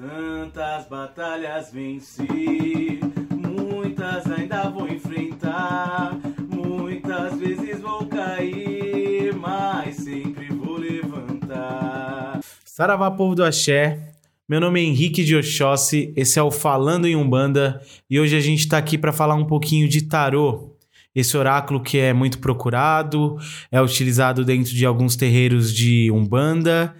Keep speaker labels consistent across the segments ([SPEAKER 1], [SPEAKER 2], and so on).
[SPEAKER 1] Tantas batalhas venci, muitas ainda vou enfrentar. Muitas vezes vou cair, mas sempre vou levantar.
[SPEAKER 2] Saravá, povo do Axé. Meu nome é Henrique de Oxóssi, esse é o Falando em Umbanda e hoje a gente está aqui para falar um pouquinho de tarô. Esse oráculo que é muito procurado, é utilizado dentro de alguns terreiros de Umbanda.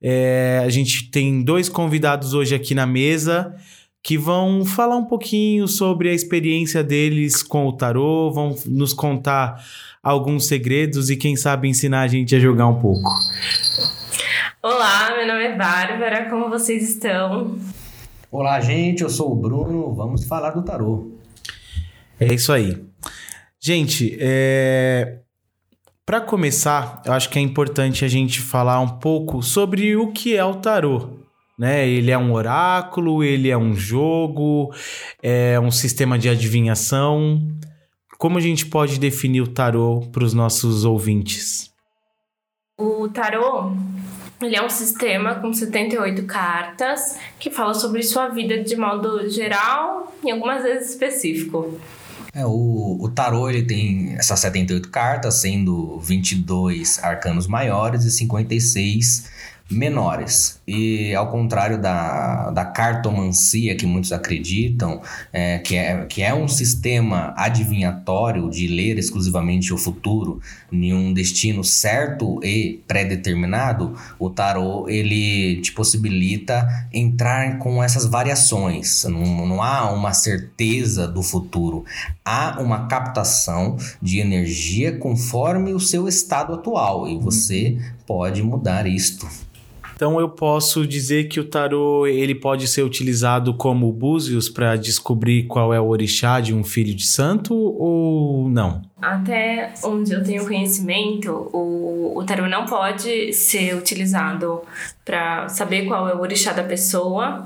[SPEAKER 2] É, a gente tem dois convidados hoje aqui na mesa que vão falar um pouquinho sobre a experiência deles com o tarô, vão nos contar alguns segredos e quem sabe ensinar a gente a jogar um pouco.
[SPEAKER 3] Olá, meu nome é Bárbara, como vocês estão?
[SPEAKER 4] Olá, gente, eu sou o Bruno, vamos falar do tarô.
[SPEAKER 2] É isso aí. Gente, é... para começar, eu acho que é importante a gente falar um pouco sobre o que é o tarô. Né? Ele é um oráculo, ele é um jogo, é um sistema de adivinhação. Como a gente pode definir o tarô para os nossos ouvintes?
[SPEAKER 3] O tarô ele é um sistema com 78 cartas que fala sobre sua vida de modo geral e algumas vezes específico.
[SPEAKER 4] É, o, o tarô ele tem essas 78 cartas, sendo 22 arcanos maiores e 56 menores. E ao contrário da, da cartomancia que muitos acreditam, é, que, é, que é um sistema adivinhatório de ler exclusivamente o futuro em um destino certo e pré-determinado, o tarô ele te possibilita entrar com essas variações. Não, não há uma certeza do futuro, há uma captação de energia conforme o seu estado atual e você pode mudar isto.
[SPEAKER 2] Então eu posso dizer que o tarô ele pode ser utilizado como búzios para descobrir qual é o orixá de um filho de santo ou não?
[SPEAKER 3] Até onde eu tenho conhecimento, o, o tarô não pode ser utilizado para saber qual é o orixá da pessoa.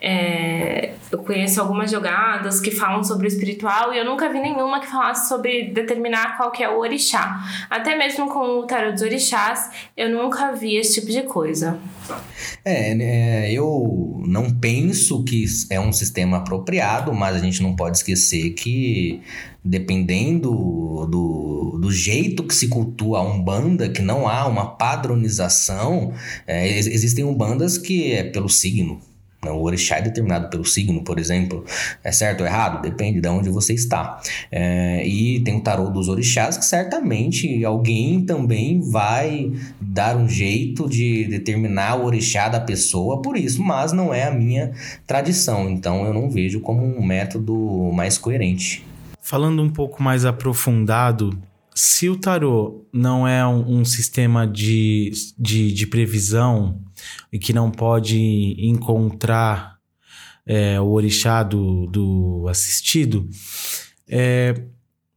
[SPEAKER 3] É, eu conheço algumas jogadas que falam sobre o espiritual e eu nunca vi nenhuma que falasse sobre determinar qual que é o orixá. Até mesmo com o tarô dos orixás, eu nunca vi esse tipo de coisa.
[SPEAKER 4] É, né, eu não penso que é um sistema apropriado, mas a gente não pode esquecer que dependendo do, do jeito que se cultua a Umbanda, que não há uma padronização, é, existem Umbandas que é pelo signo. Né? O orixá é determinado pelo signo, por exemplo. É certo ou errado? Depende de onde você está. É, e tem o tarô dos orixás, que certamente alguém também vai dar um jeito de determinar o orixá da pessoa por isso, mas não é a minha tradição. Então eu não vejo como um método mais coerente.
[SPEAKER 2] Falando um pouco mais aprofundado, se o tarô não é um, um sistema de, de, de, previsão e que não pode encontrar é, o orixá do, do assistido, é,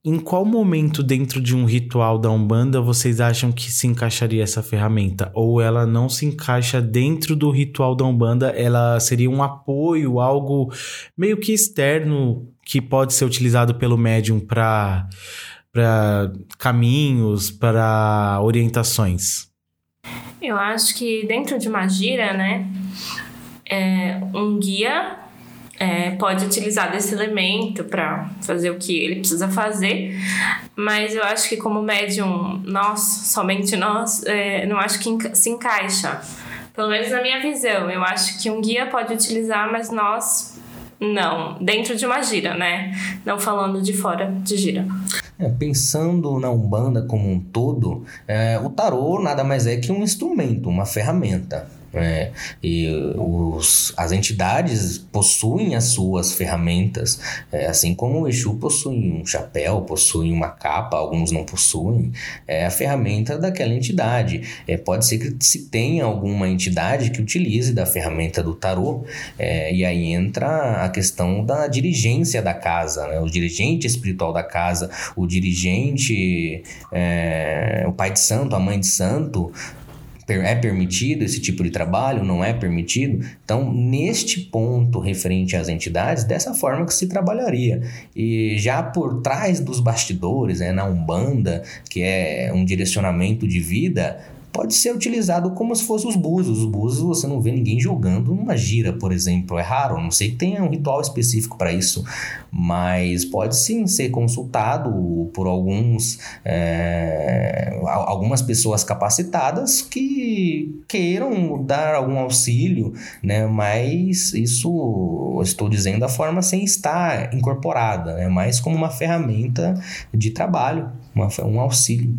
[SPEAKER 2] em qual momento dentro de um ritual da Umbanda vocês acham que se encaixaria essa ferramenta? Ou ela não se encaixa dentro do ritual da Umbanda, ela seria um apoio, algo meio que externo que pode ser utilizado pelo médium para para caminhos, para orientações?
[SPEAKER 3] Eu acho que dentro de uma gira, né, é, um guia é, pode utilizar desse elemento para fazer o que ele precisa fazer, mas eu acho que como médium, nós, somente nós, é, não acho que se encaixa. Pelo menos na minha visão, eu acho que um guia pode utilizar, mas nós não, dentro de uma gira, né? Não falando de fora de gira.
[SPEAKER 4] É, pensando na Umbanda como um todo, é, o tarô nada mais é que um instrumento, uma ferramenta. É, e os, as entidades possuem as suas ferramentas, é, assim como o Exu possui um chapéu, possui uma capa, alguns não possuem, é a ferramenta daquela entidade. É, pode ser que se tenha alguma entidade que utilize da ferramenta do tarô, é, e aí entra a questão da dirigência da casa, né? o dirigente espiritual da casa, o dirigente, é, o pai de santo, a mãe de santo, é permitido esse tipo de trabalho, não é permitido. Então, neste ponto referente às entidades, dessa forma que se trabalharia. E já por trás dos bastidores, né, na Umbanda, que é um direcionamento de vida, pode ser utilizado como se fosse os búzios. Os búzios você não vê ninguém jogando numa gira, por exemplo. É raro, não sei que tenha um ritual específico para isso, mas pode sim ser consultado por alguns é, algumas pessoas capacitadas que queiram dar algum auxílio, né? Mas isso estou dizendo da forma sem estar incorporada, né? Mais como uma ferramenta de trabalho, uma, um auxílio.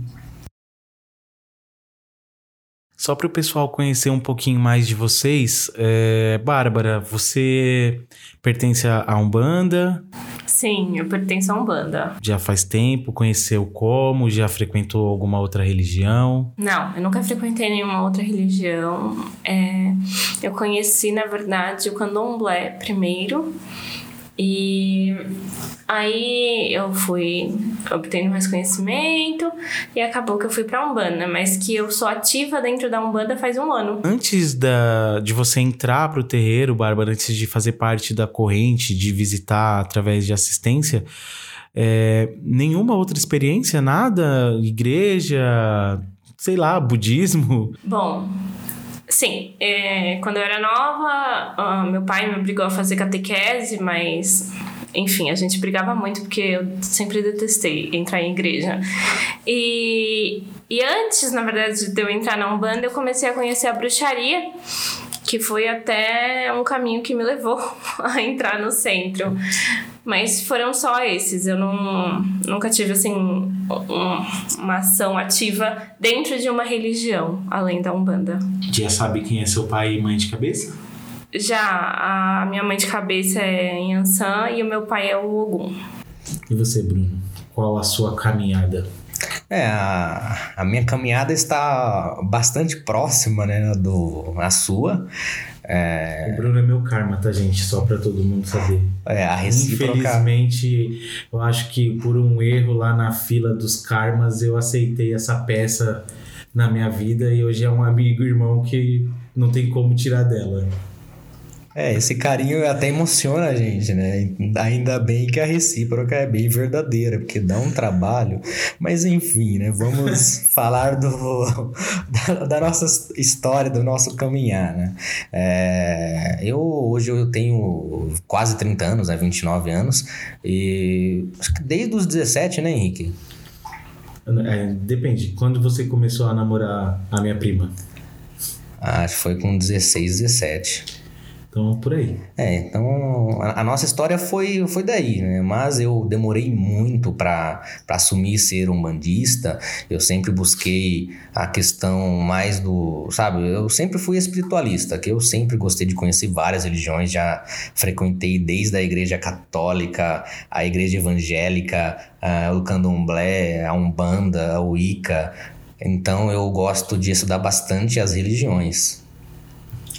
[SPEAKER 2] Só para o pessoal conhecer um pouquinho mais de vocês, é... Bárbara, você pertence a Umbanda?
[SPEAKER 3] Sim, eu pertenço a Umbanda.
[SPEAKER 2] Já faz tempo? Conheceu como? Já frequentou alguma outra religião?
[SPEAKER 3] Não, eu nunca frequentei nenhuma outra religião. É... Eu conheci, na verdade, o candomblé primeiro. E aí eu fui obtendo mais conhecimento e acabou que eu fui pra Umbanda, mas que eu sou ativa dentro da Umbanda faz um ano.
[SPEAKER 2] Antes da, de você entrar pro terreiro, Bárbara, antes de fazer parte da corrente, de visitar através de assistência, é, nenhuma outra experiência, nada? Igreja, sei lá, budismo?
[SPEAKER 3] Bom, Sim, é, quando eu era nova, meu pai me obrigou a fazer catequese, mas enfim, a gente brigava muito porque eu sempre detestei entrar em igreja. E, e antes, na verdade, de eu entrar na Umbanda, eu comecei a conhecer a bruxaria, que foi até um caminho que me levou a entrar no centro. Mas foram só esses. Eu não, nunca tive, assim, um, uma ação ativa dentro de uma religião, além da Umbanda.
[SPEAKER 2] Já sabe quem é seu pai e mãe de cabeça?
[SPEAKER 3] Já, a minha mãe de cabeça é Yansan e o meu pai é o Ogum.
[SPEAKER 2] E você, Bruno? Qual a sua caminhada?
[SPEAKER 4] É, a, a minha caminhada está bastante próxima, né, do, a sua.
[SPEAKER 2] É... O Bruno é meu karma, tá, gente? Só para todo mundo saber.
[SPEAKER 4] É, a recíproca...
[SPEAKER 2] Infelizmente, eu acho que por um erro lá na fila dos karmas, eu aceitei essa peça na minha vida e hoje é um amigo irmão que não tem como tirar dela.
[SPEAKER 4] É, esse carinho até emociona a gente, né? Ainda bem que a recíproca é bem verdadeira, porque dá um trabalho. Mas enfim, né? Vamos falar do, da, da, nossa história, do nosso caminhar, né? É, eu hoje eu tenho quase 30 anos, né? 29 anos, e acho que desde os 17, né, Henrique?
[SPEAKER 2] É, depende. Quando você começou a namorar a minha prima?
[SPEAKER 4] Acho que foi com 16, 17.
[SPEAKER 2] Então, por aí.
[SPEAKER 4] É, então a, a, nossa história foi, foi daí, né? Mas eu demorei muito para assumir ser um bandista. Eu sempre busquei a questão mais do. Sabe, eu sempre fui espiritualista, que eu sempre gostei de conhecer várias religiões. Já frequentei desde a igreja católica, a igreja evangélica, uh, o candomblé, a umbanda, a wicca. Então eu gosto de estudar bastante as religiões.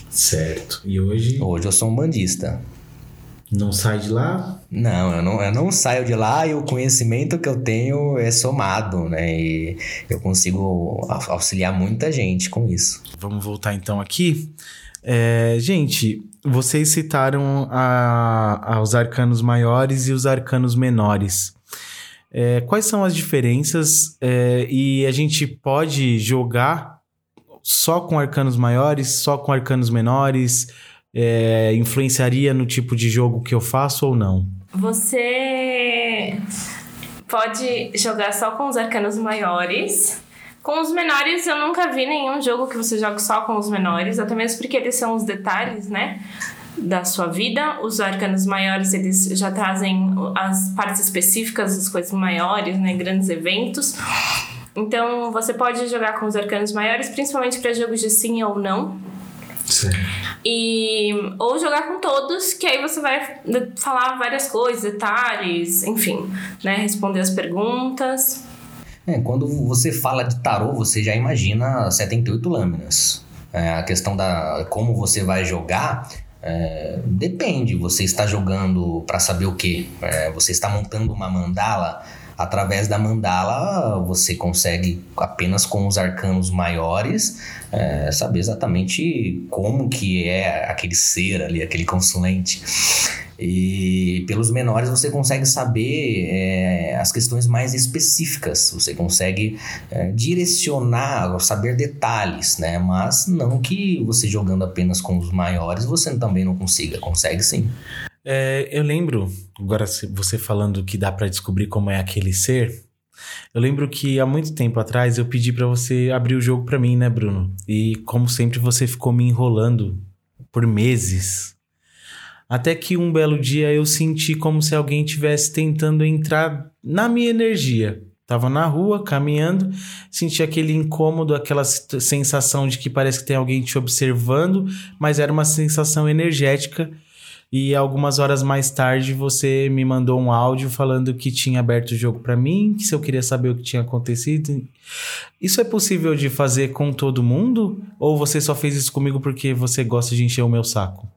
[SPEAKER 2] Certo. E hoje?
[SPEAKER 4] Hoje eu sou um bandista.
[SPEAKER 2] Não sai de lá?
[SPEAKER 4] Não, eu não, eu não saio de lá e o conhecimento que eu tenho é somado, né? E eu consigo auxiliar muita gente com isso.
[SPEAKER 2] Vamos voltar então aqui. É, gente, vocês citaram a, a, os arcanos maiores e os arcanos menores. É, quais são as diferenças? É, e a gente pode jogar só com arcanos maiores, só com arcanos menores? É, influenciaria no tipo de jogo que eu faço ou não?
[SPEAKER 3] Você pode jogar só com os arcanos maiores. Com os menores, eu nunca vi nenhum jogo que você jogue só com os menores, até mesmo porque eles são os detalhes, né? Da sua vida. Os arcanos maiores, eles já trazem as partes específicas das coisas maiores, né? Grandes eventos. Então você pode jogar com os arcanos maiores, principalmente para jogos de sim ou não.
[SPEAKER 2] Sim.
[SPEAKER 3] E, ou jogar com todos, que aí você vai falar várias coisas, detalhes, enfim, né? Responder as perguntas.
[SPEAKER 4] É, quando você fala de tarô, você já imagina 78 lâminas. É, a questão da como você vai jogar é, depende. Você está jogando para saber o que? É, você está montando uma mandala através da mandala você consegue apenas com os arcanos maiores é, saber exatamente como que é aquele ser ali, aquele consulente. E pelos menores você consegue saber é, as questões mais específicas, você consegue é, direcionar, saber detalhes, né? Mas não que você jogando apenas com os maiores você também não consiga, consegue sim.
[SPEAKER 2] É, eu lembro, agora você falando que dá para descobrir como é aquele ser, eu lembro que há muito tempo atrás eu pedi para você abrir o jogo para mim, né, Bruno? E como sempre você ficou me enrolando por meses. Até que um belo dia eu senti como se alguém estivesse tentando entrar na minha energia. Tava na rua, caminhando, senti aquele incômodo, aquela sensação de que parece que tem alguém te observando, mas era uma sensação energética. E algumas horas mais tarde você me mandou um áudio falando que tinha aberto o jogo para mim, que se eu queria saber o que tinha acontecido. Isso é possível de fazer com todo mundo? Ou você só fez isso comigo porque você gosta de encher o meu saco?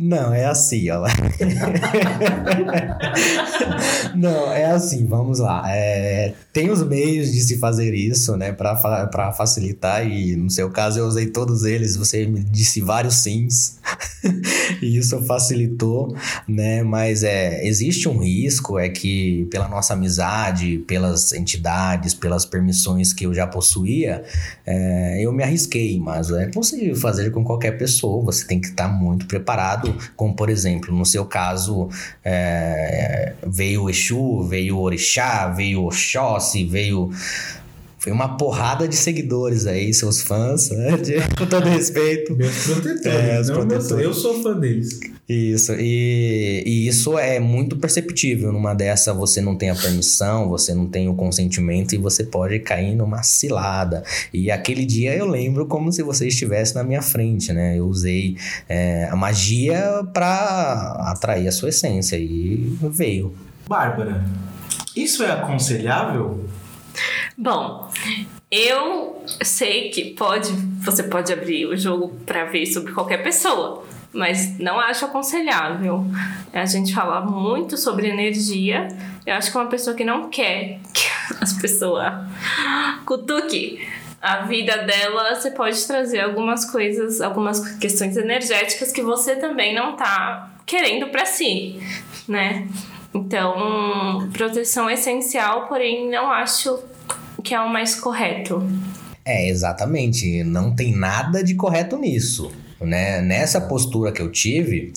[SPEAKER 4] Não, é assim, ó. Não, é assim, vamos lá. É, tem os meios de se fazer isso, né, para facilitar, e no seu caso eu usei todos eles, você me disse vários sims, e isso facilitou, né, mas é, existe um risco, é que pela nossa amizade, pelas entidades, pelas permissões que eu já possuía, é, eu me arrisquei, mas é possível fazer com qualquer pessoa, você tem que estar muito preparado, como por exemplo, no seu caso, é, veio o Exu, veio o Orixá, veio o Oxóssi, veio foi uma porrada de seguidores aí, seus fãs, né? De, com todo respeito.
[SPEAKER 2] Meus protetores. É, os protetores. Meus, eu sou fã deles.
[SPEAKER 4] Isso, e, e, isso é muito perceptível. Numa dessa, você não tem a permissão, você não tem o consentimento e você pode cair numa cilada. E aquele dia eu lembro como se você estivesse na minha frente, né? Eu usei é, a magia para atrair a sua essência e veio.
[SPEAKER 2] Bárbara, isso é aconselhável?
[SPEAKER 3] Bom, eu sei que pode, você pode abrir o jogo para ver sobre qualquer pessoa, mas não acho aconselhável. A gente fala muito sobre energia. Eu acho que uma pessoa que não quer que as pessoas cutuque a vida dela, você pode trazer algumas coisas, algumas questões energéticas que você também não tá querendo para si, né? Então, proteção essencial, porém não acho que é o mais correto.
[SPEAKER 4] É, exatamente. Não tem nada de correto nisso. Né? Nessa postura que eu tive,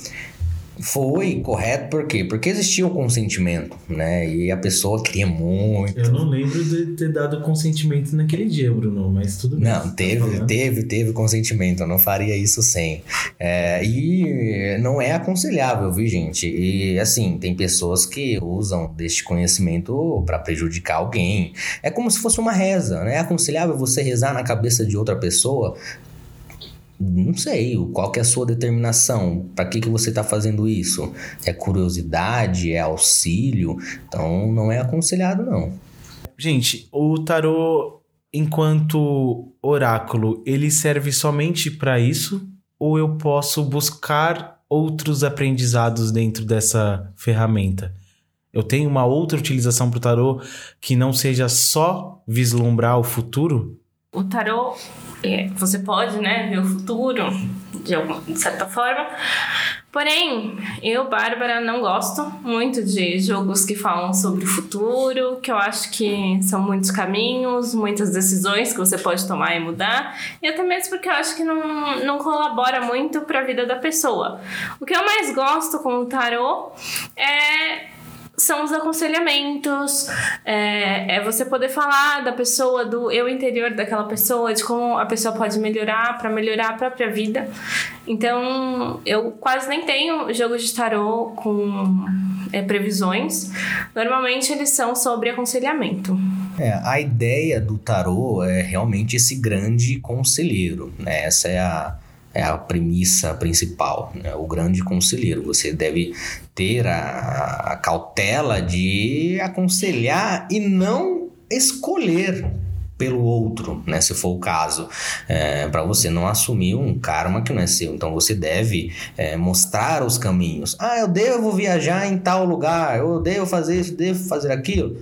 [SPEAKER 4] foi correto por quê? Porque existia o consentimento, né? E a pessoa queria muito.
[SPEAKER 2] Eu não lembro de ter dado consentimento naquele dia, Bruno, mas tudo bem.
[SPEAKER 4] Não, teve, tá teve, teve consentimento. Eu não faria isso sem. É, e não é aconselhável, viu, gente? E assim, tem pessoas que usam deste conhecimento para prejudicar alguém. É como se fosse uma reza, né? É aconselhável você rezar na cabeça de outra pessoa não sei, qual que é a sua determinação? Para que, que você está fazendo isso? É curiosidade? É auxílio? Então não é aconselhado, não.
[SPEAKER 2] Gente, o tarô, enquanto oráculo, ele serve somente para isso? Ou eu posso buscar outros aprendizados dentro dessa ferramenta? Eu tenho uma outra utilização para o tarô que não seja só vislumbrar o futuro?
[SPEAKER 3] O tarô é, você pode, né, ver o futuro de, alguma, de certa forma. Porém, eu, Bárbara, não gosto muito de jogos que falam sobre o futuro, que eu acho que são muitos caminhos, muitas decisões que você pode tomar e mudar, e até mesmo porque eu acho que não, não colabora muito para a vida da pessoa. O que eu mais gosto com o tarô é são os aconselhamentos, é, é, você poder falar da pessoa, do eu interior daquela pessoa, de como a pessoa pode melhorar para melhorar a própria vida. Então, eu quase nem tenho jogos de tarô com é, previsões. Normalmente eles são sobre aconselhamento.
[SPEAKER 4] É, a ideia do tarô é realmente esse grande conselheiro, né? Essa é a é a premissa principal, né? o grande conselheiro. Você deve ter a, a cautela de aconselhar e não escolher pelo outro, né? Se for o caso, é, para você não assumir um karma que não é seu. Então você deve é, mostrar os caminhos. Ah, eu devo viajar em tal lugar, eu devo fazer isso, devo fazer aquilo.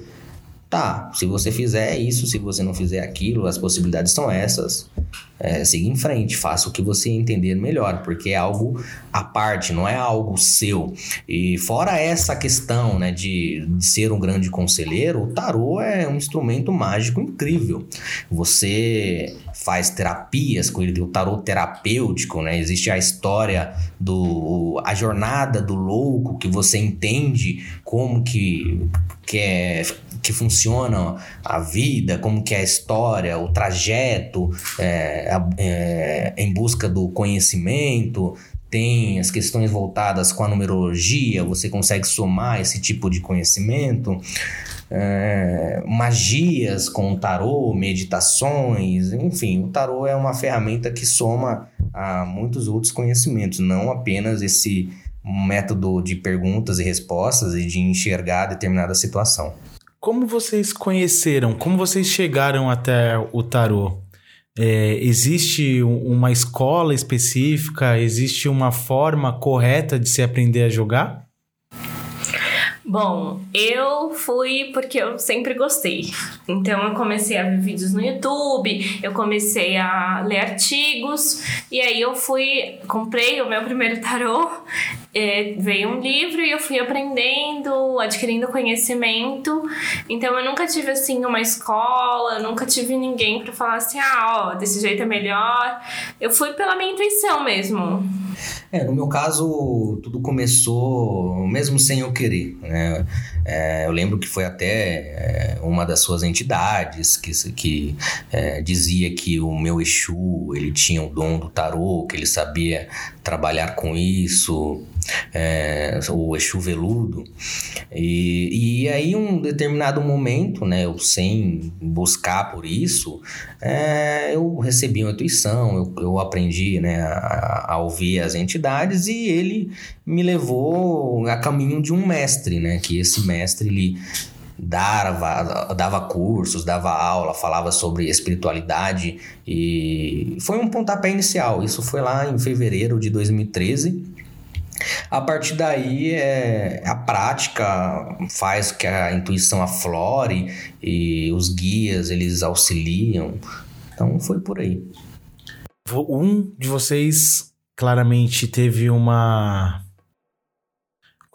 [SPEAKER 4] Tá, se você fizer isso, se você não fizer aquilo, as possibilidades são essas. É, siga em frente, faça o que você entender melhor, porque é algo à parte, não é algo seu. E fora essa questão né, de, de ser um grande conselheiro, o tarô é um instrumento mágico incrível. Você faz terapias com ele, o tarô terapêutico, né? Existe a história do a jornada do louco que você entende como que que é que funciona a vida, como que é a história, o trajeto é, é, em busca do conhecimento, tem as questões voltadas com a numerologia, você consegue somar esse tipo de conhecimento. É, magias com o tarô, meditações, enfim, o tarô é uma ferramenta que soma a muitos outros conhecimentos, não apenas esse método de perguntas e respostas e de enxergar determinada situação.
[SPEAKER 2] Como vocês conheceram? Como vocês chegaram até o tarô? É, existe uma escola específica? Existe uma forma correta de se aprender a jogar?
[SPEAKER 3] Bom, eu fui porque eu sempre gostei. Então eu comecei a ver vídeos no YouTube, eu comecei a ler artigos e aí eu fui, comprei o meu primeiro tarô, é, veio um livro e eu fui aprendendo, adquirindo conhecimento. Então eu nunca tive assim uma escola, nunca tive ninguém para falar assim, ah, ó, desse jeito é melhor. Eu fui pela minha intuição mesmo.
[SPEAKER 4] É, no meu caso, tudo começou mesmo sem eu querer. Né? É, eu lembro que foi até é, uma das suas entidades que, que é, dizia que o meu Exu ele tinha o dom do tarô, que ele sabia trabalhar com isso é, o Exu Veludo. E, e aí, um determinado momento, né, eu sem buscar por isso, é, eu recebi uma intuição, eu, eu aprendi né, a, a, ouvir as entidades e ele me levou a caminho de um mestre, né, que esse mestre ele dava, dava cursos, dava aula, falava sobre espiritualidade e foi um pontapé inicial. Isso foi lá em fevereiro de 2013 a partir daí, é, a prática faz que a intuição aflore e os guias eles auxiliam. Então, foi por aí.
[SPEAKER 2] Um de vocês claramente teve uma.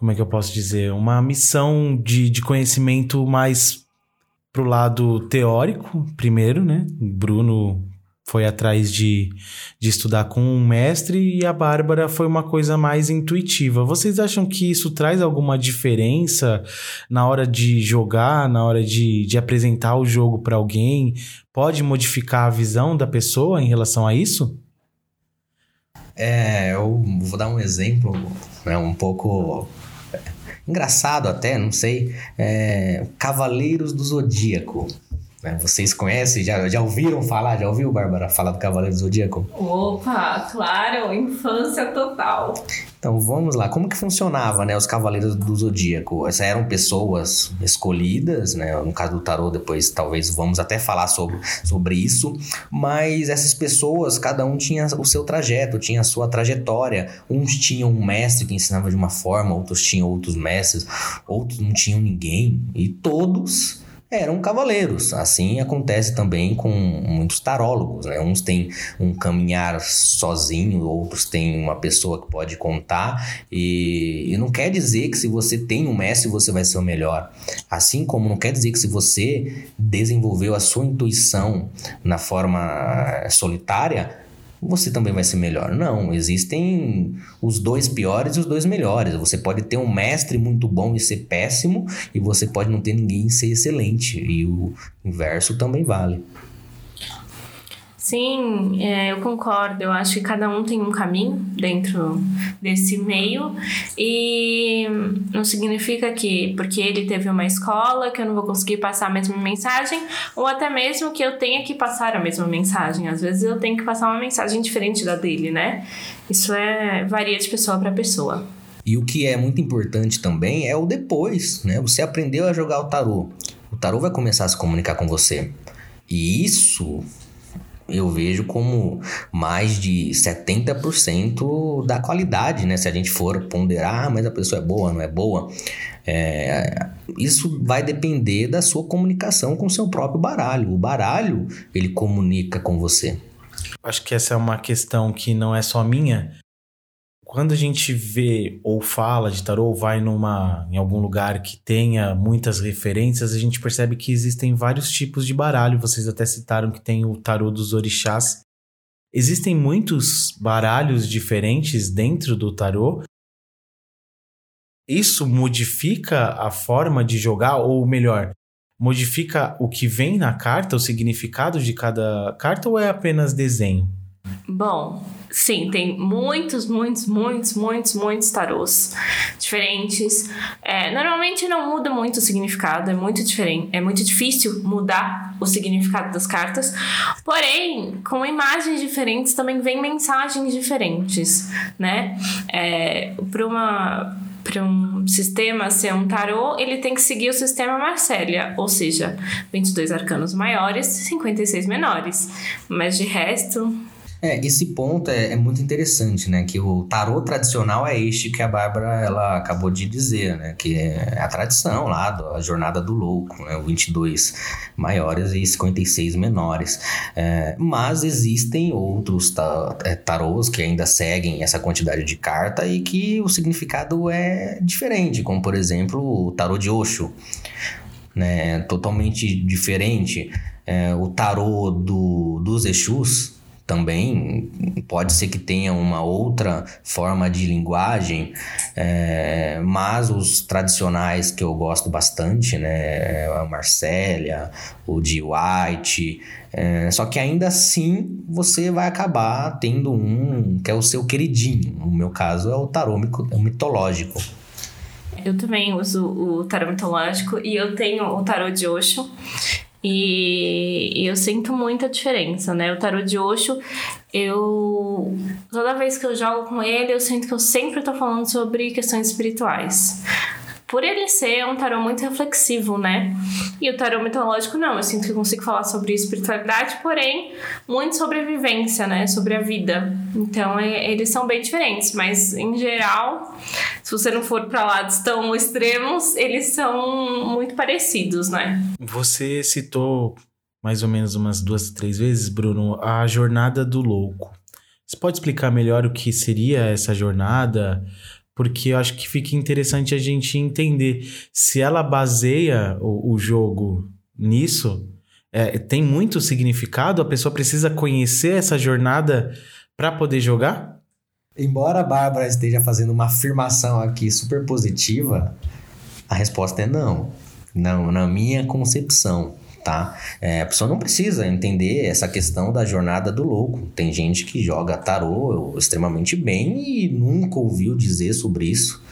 [SPEAKER 2] Como é que eu posso dizer? Uma missão de, de conhecimento mais pro lado teórico, primeiro, né? Bruno foi atrás de, de estudar com um mestre e a Bárbara foi uma coisa mais intuitiva. Vocês acham que isso traz alguma diferença na hora de jogar, na hora de, de apresentar o jogo para alguém? Pode modificar a visão da pessoa em relação a isso?
[SPEAKER 4] É, eu vou dar um exemplo né, um pouco engraçado até, não sei. É, Cavaleiros do Zodíaco. Né? Vocês conhecem? Já, já ouviram falar? Já ouviu, Bárbara, falar do Cavaleiro do Zodíaco?
[SPEAKER 3] Opa, claro, infância total.
[SPEAKER 4] Então vamos lá, como que funcionava, né, os Cavaleiros do Zodíaco? Essas eram pessoas escolhidas, né, no caso do tarô depois talvez vamos até falar sobre, sobre isso, mas essas pessoas, cada um tinha o seu trajeto, tinha a sua trajetória, uns tinham um mestre que ensinava de uma forma, outros tinham outros mestres, outros não tinham ninguém, e todos eram cavaleiros. Assim acontece também com muitos tarólogos, né? Uns têm um caminhar sozinho, outros têm uma pessoa que pode contar e, e não quer dizer que se você tem um mestre você vai ser o melhor. Assim como não quer dizer que se você desenvolveu a sua intuição na forma solitária, você também vai ser melhor. Não, existem os dois piores e os dois melhores. Você pode ter um mestre muito bom e ser péssimo, e você pode não ter ninguém e ser excelente. E o inverso também vale.
[SPEAKER 3] Sim, é, eu concordo. Eu acho que cada um tem um caminho dentro desse meio e não significa que porque ele teve uma escola que eu não vou conseguir passar a mesma mensagem ou até mesmo que eu tenha que passar a mesma mensagem. Às vezes eu tenho que passar uma mensagem diferente da dele, né? Isso é varia de pessoa para pessoa.
[SPEAKER 4] E o que é muito importante também é o depois, né? Você aprendeu a jogar o tarô. O tarô vai começar a se comunicar com você. E isso eu vejo como mais de 70% da qualidade, né? Se a gente for ponderar, ah, mas a pessoa é boa, não é boa. É, isso vai depender da sua comunicação com o seu próprio baralho. O baralho, ele comunica com você.
[SPEAKER 2] Acho que essa é uma questão que não é só minha. Quando a gente vê ou fala de tarô, ou vai numa, em algum lugar que tenha muitas referências, a gente percebe que existem vários tipos de baralho. Vocês até citaram que tem o tarô dos orixás. Existem muitos baralhos diferentes dentro do tarô. Isso modifica a forma de jogar, ou melhor, modifica o que vem na carta, o significado de cada carta, ou é apenas desenho?
[SPEAKER 3] Bom, sim, tem muitos, muitos, muitos, muitos, muitos tarôs diferentes. É, normalmente não muda muito o significado, é muito diferente, é muito difícil mudar o significado das cartas. Porém, com imagens diferentes também vem mensagens diferentes, né? É, para uma para um sistema ser um tarô, ele tem que seguir o sistema Marcélia, ou seja, 22 arcanos maiores, 56 menores. Mas de resto,
[SPEAKER 4] é, esse ponto é, é, muito interessante, né? Que o tarô tradicional é este que a Bárbara ela acabou de dizer, né? Que é a tradição lá, a jornada do louco, né? 22 maiores e 56 menores. É, mas existem outros é, tarôs que ainda seguem essa quantidade de carta e que o significado é diferente, como por exemplo o tarô de Osho, né? Totalmente diferente. É, o tarô do, dos Exus, também pode ser que tenha uma outra forma de linguagem, é, mas os tradicionais que eu gosto bastante, né, a Marcélia, o de White, é, só que ainda assim você vai acabar tendo um que é o seu queridinho. No meu caso é o tarô mitológico.
[SPEAKER 3] Eu também uso o tarô mitológico e eu tenho o tarô de Osho. E, e eu sinto muita diferença, né? O tarô de Osho, eu. Toda vez que eu jogo com ele, eu sinto que eu sempre tô falando sobre questões espirituais por ele ser um tarô muito reflexivo, né? E o tarô mitológico não, eu sinto que consigo falar sobre espiritualidade, porém muito sobre vivência, né? Sobre a vida. Então é, eles são bem diferentes, mas em geral, se você não for para lados tão extremos, eles são muito parecidos, né?
[SPEAKER 2] Você citou mais ou menos umas duas, três vezes, Bruno, a jornada do louco. Você pode explicar melhor o que seria essa jornada? Porque eu acho que fica interessante a gente entender se ela baseia o, o jogo nisso. É, tem muito significado? A pessoa precisa conhecer essa jornada para poder jogar?
[SPEAKER 4] Embora a Bárbara esteja fazendo uma afirmação aqui super positiva, a resposta é não. Não, na minha concepção tá? É, a pessoa não precisa entender essa questão da jornada do louco. Tem gente que joga tarô extremamente bem e nunca ouviu dizer sobre isso.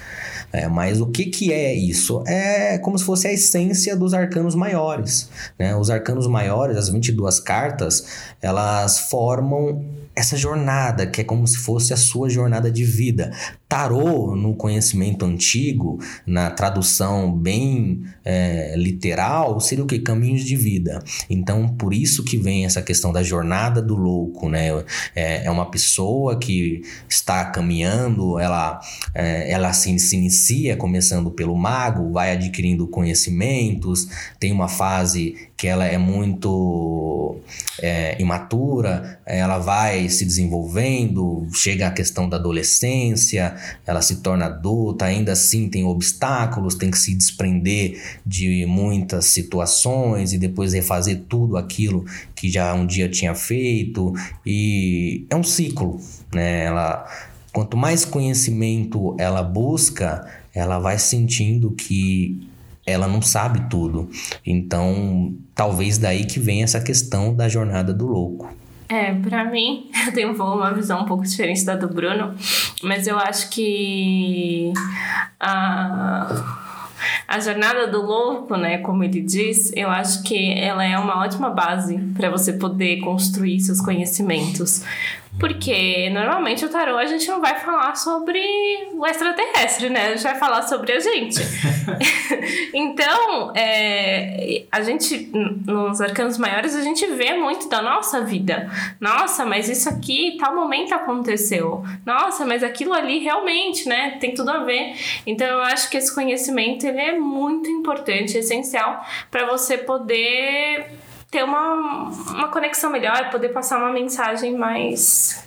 [SPEAKER 4] É, mas o que, que é isso? É como se fosse a essência dos arcanos maiores. Né? Os arcanos maiores, as 22 cartas, elas formam essa jornada, que é como se fosse a sua jornada de vida. Tarô, no conhecimento antigo, na tradução bem é, literal, seria o que? Caminhos de vida. Então, por isso que vem essa questão da jornada do louco, né? É, é uma pessoa que está caminhando, ela, é, ela se, se inicia começando pelo mago, vai adquirindo conhecimentos, tem uma fase que ela é muito é, imatura, ela vai se desenvolvendo, chega a questão da adolescência, ela se torna adulta, ainda assim tem obstáculos, tem que se desprender de muitas situações e depois refazer tudo aquilo que já um dia tinha feito e é um ciclo, né? Ela quanto mais conhecimento ela busca, ela vai sentindo que ela não sabe tudo. Então, talvez daí que venha essa questão da jornada do louco.
[SPEAKER 3] É, pra mim, eu tenho uma visão um pouco diferente da do Bruno, mas eu acho que a, a jornada do louco, né, como ele diz, eu acho que ela é uma ótima base para você poder construir seus conhecimentos. Porque normalmente o tarô a gente não vai falar sobre o extraterrestre, né? A gente vai falar sobre a gente. então, é, a gente, nos arcanos maiores, a gente vê muito da nossa vida. Nossa, mas isso aqui, tal momento aconteceu. Nossa, mas aquilo ali realmente, né? Tem tudo a ver. Então, eu acho que esse conhecimento ele é muito importante, essencial para você poder ter uma, uma conexão melhor, poder passar uma mensagem mais